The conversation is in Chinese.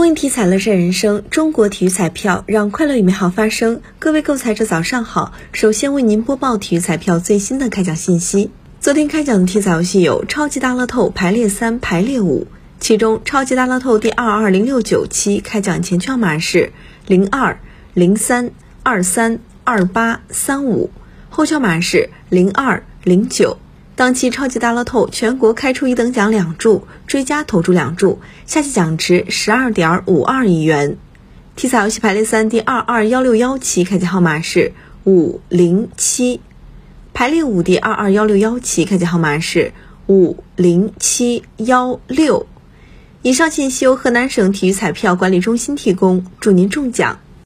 公益体彩乐善人生，中国体育彩票让快乐与美好发生。各位购彩者早上好，首先为您播报体育彩票最新的开奖信息。昨天开奖的体彩游戏有超级大乐透排列三、排列五，其中超级大乐透第二二零六九期开奖前券码是零二零三二三二八三五，后券码是零二零九。当期超级大乐透全国开出一等奖两注，追加投注两注，下期奖池十二点五二亿元。体彩游戏排列三第二二幺六幺期开奖号码是五零七，排列五第二二幺六幺期开奖号码是五零七幺六。以上信息由河南省体育彩票管理中心提供，祝您中奖。